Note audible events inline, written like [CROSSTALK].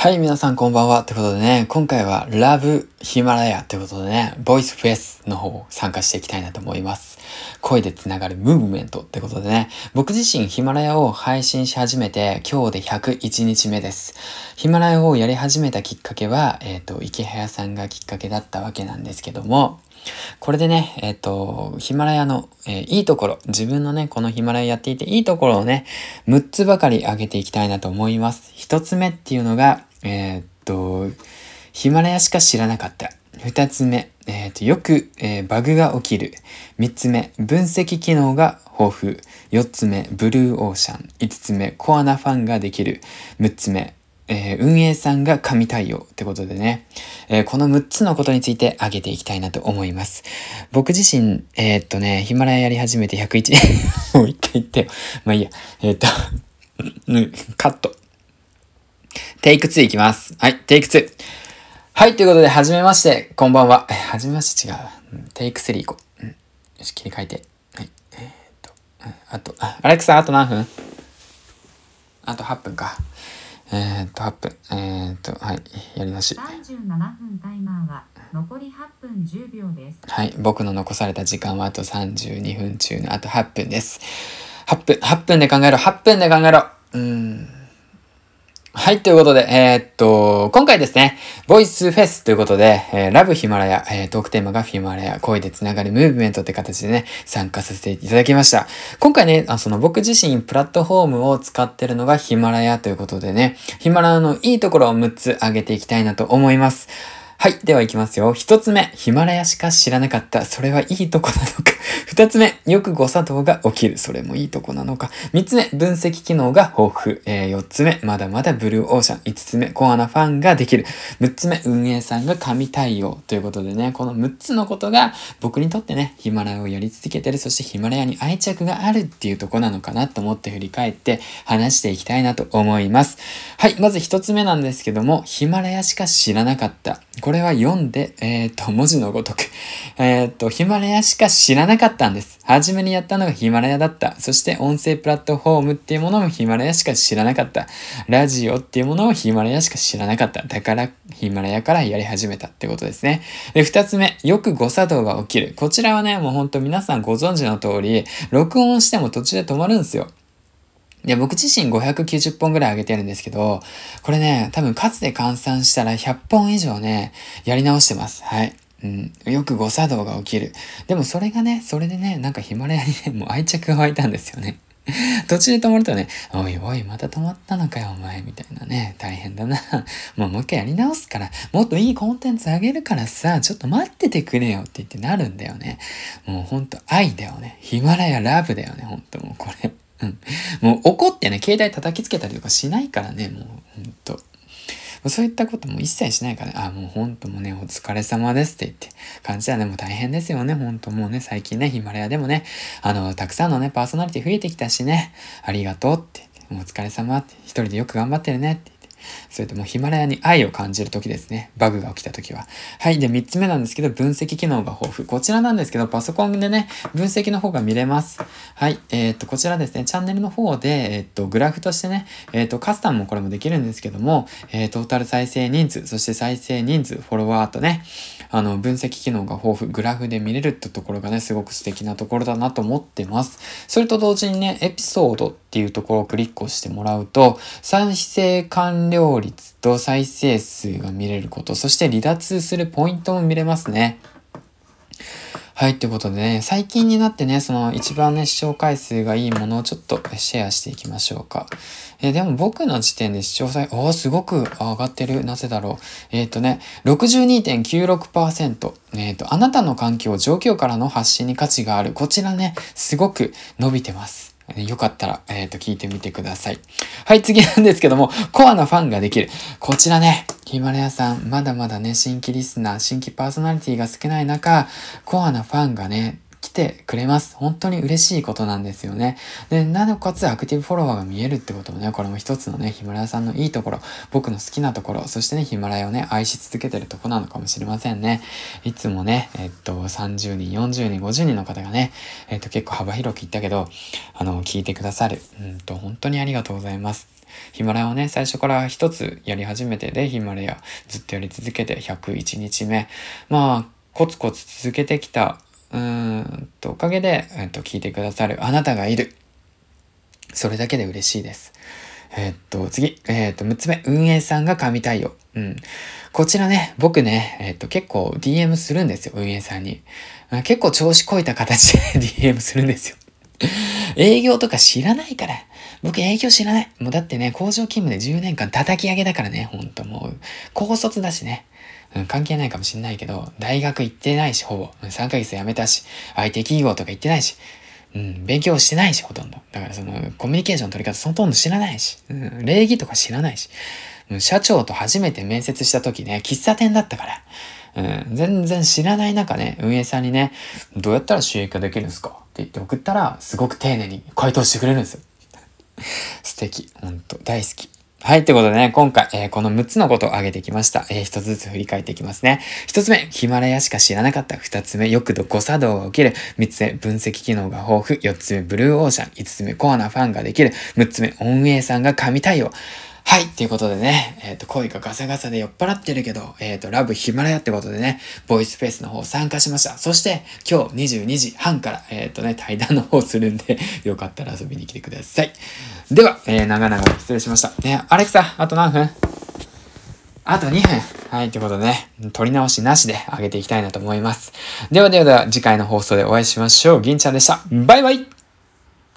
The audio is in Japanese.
はい、皆さんこんばんは。ということでね、今回はラブヒマラヤということでね、ボイスフェスの方を参加していきたいなと思います。声でつながるムーブメントってことでね、僕自身ヒマラヤを配信し始めて今日で101日目です。ヒマラヤをやり始めたきっかけは、えっ、ー、と、池早さんがきっかけだったわけなんですけども、これでね、えっ、ー、と、ヒマラヤの、えー、いいところ、自分のね、このヒマラヤやっていていいところをね、6つばかり上げていきたいなと思います。1つ目っていうのが、えー、っと、ヒマラヤしか知らなかった。2つ目、えー、とよく、えー、バグが起きる。3つ目、分析機能が豊富。4つ目、ブルーオーシャン。5つ目、コアなファンができる。6つ目、えー、運営さんが神対応ってことでね、えー、この6つのことについて挙げていきたいなと思います。僕自身、えー、っとね、ヒマラヤやり始めて101、[LAUGHS] もう一回言ってよ。まあいいや。えっと [LAUGHS] カット。テイク2いきます。はい、テイク2。はい、ということで、はじめまして、こんばんは。はじめまして違う。テイク3いこう。うん、よし、切り替えて。はい、えー、っと、あと、あ、アレクサ、あと何分？あと8分か。えー、っと、8分。えー、っと、はい、やり直し。37分タイマーは残り8分10秒です。はい、僕の残された時間はあと32分中のあと8分です。8分、8分で考えろ、8分で考えろ。うん。はい、ということで、えー、っと、今回ですね、ボイスフェスということで、えー、ラブヒマラヤ、えー、トークテーマがヒマラヤ、声でつながるムーブメントって形でね、参加させていただきました。今回ね、あその僕自身プラットフォームを使ってるのがヒマラヤということでね、ヒマラヤのいいところを6つ挙げていきたいなと思います。はい。では行きますよ。一つ目、ヒマラヤしか知らなかった。それはいいとこなのか。[LAUGHS] 二つ目、よく誤作動が起きる。それもいいとこなのか。三つ目、分析機能が豊富。えー、四つ目、まだまだブルーオーシャン。五つ目、コアなファンができる。六つ目、運営さんが神対応。ということでね、この六つのことが僕にとってね、ヒマラヤをやり続けてる。そしてヒマラヤに愛着があるっていうとこなのかなと思って振り返って話していきたいなと思います。はい。まず一つ目なんですけども、ヒマラヤしか知らなかった。これは読んで、えっ、と、文字のごとく、[LAUGHS] えっ、と、ヒマラヤしか知らなかったんです。初めにやったのがヒマラヤだった。そして音声プラットフォームっていうものもヒマラヤしか知らなかった。ラジオっていうものもヒマラヤしか知らなかった。だからヒマラヤからやり始めたってことですね。で、二つ目、よく誤作動が起きる。こちらはね、もうほんと皆さんご存知の通り、録音しても途中で止まるんですよ。で、僕自身590本ぐらい上げてるんですけど、これね、多分数で換算したら100本以上ね、やり直してます。はい。うん、よく誤作動が起きる。でもそれがね、それでね、なんかヒマラヤにね、もう愛着が湧いたんですよね。[LAUGHS] 途中で止まるとね、おいおい、また止まったのかよ、お前、みたいなね、大変だな。[LAUGHS] もうもう一回やり直すから、もっといいコンテンツあげるからさ、ちょっと待っててくれよって言ってなるんだよね。もうほんと愛だよね。ヒマラヤラブだよね、ほんともうこれ。うん。もう怒ってね、携帯叩きつけたりとかしないからね、もうほんと。そういったことも一切しないから、ね、あ、もうほんともうね、お疲れ様ですって言って感じだね。もう大変ですよね。ほんともうね、最近ね、ヒマラヤでもね、あの、たくさんのね、パーソナリティ増えてきたしね、ありがとうって、お疲れ様って、一人でよく頑張ってるねってそれともヒマラヤに愛を感じる時ですね。バグが起きた時は。はい。で、3つ目なんですけど、分析機能が豊富。こちらなんですけど、パソコンでね、分析の方が見れます。はい。えー、っと、こちらですね、チャンネルの方で、えー、っと、グラフとしてね、えー、っと、カスタムもこれもできるんですけども、えー、トータル再生人数、そして再生人数、フォロワーとね、あの、分析機能が豊富、グラフで見れるってところがね、すごく素敵なところだなと思ってます。それと同時にね、エピソードっていうところをクリックをしてもらうと、再生管理完了率と再生数が見れること、そして離脱するポイントも見れますね。はい、ということでね、最近になってね、その一番ね、視聴回数がいいものをちょっとシェアしていきましょうか。えー、でも僕の時点で視聴再、おー、すごく上がってる。なぜだろう。えっ、ー、とね、62.96%。えっ、ー、と、あなたの環境、状況からの発信に価値がある。こちらね、すごく伸びてます。よかったら、えっ、ー、と、聞いてみてください。はい、次なんですけども、コアなファンができる。こちらね、ヒマラヤさん、まだまだね、新規リスナー、新規パーソナリティが少ない中、コアなファンがね、てくれます。本当に嬉しいことなんですよね。で、なおかつアクティブフォロワーが見えるってこともね、これも一つのね、ヒマラヤさんのいいところ、僕の好きなところ、そしてね、ヒマラヤをね、愛し続けてるとこなのかもしれませんね。いつもね、えっと、30人、40人、50人の方がね、えっと、結構幅広く言ったけど、あの、聞いてくださる。うんと、本当にありがとうございます。ヒマラヤをね、最初から一つやり始めて、で、ヒマラヤずっとやり続けて、101日目。まあ、コツコツ続けてきた、うんと、おかげで、えっと、聞いてくださるあなたがいる。それだけで嬉しいです。えーっと、次、えーっと、6つ目、運営さんが神対応。うん。こちらね、僕ね、えーっと、結構 DM するんですよ、運営さんに。結構調子こいた形で [LAUGHS] DM するんですよ。営業とか知らないから。僕営業知らない。もうだってね、工場勤務で10年間叩き上げだからね、ほんともう。高卒だしね。うん、関係ないかもしんないけど、大学行ってないし、ほぼ。3ヶ月辞めたし、IT 企業とか行ってないし。うん、勉強してないし、ほとんど。だからその、コミュニケーションの取り方ほとんど知らないし、うん、礼儀とか知らないし。うん社長と初めて面接した時ね、喫茶店だったから。うん、全然知らない中ね、運営さんにね、どうやったら収益化できるんですか？って言って送ったら、すごく丁寧に回答してくれるんですよ。[LAUGHS] 素敵。ほんと、大好き。はい。ということでね、今回、えーこの6つのことを挙げてきました。えー一つずつ振り返っていきますね。一つ目、ヒマラヤしか知らなかった。二つ目、よく度誤作動が起きる。三つ目、分析機能が豊富。四つ目、ブルーオーシャン。五つ目、コアなファンができる。六つ目、運営さんが神対応。はい。ということでね、えっ、と、声がガサガサで酔っ払ってるけど、えっ、と、ラブヒマラヤってことでね、ボイスフェスの方参加しました。そして、今日22時半から、えっ、とね、対談の方するんで、[LAUGHS] よかったら遊びに来てください。では、えー、長々失礼しました。ね、アレクサ、あと何分？あと2分。はい、ということでね、取り直しなしで上げていきたいなと思います。ではではでは、次回の放送でお会いしましょう。銀ちゃんでした。バイバイ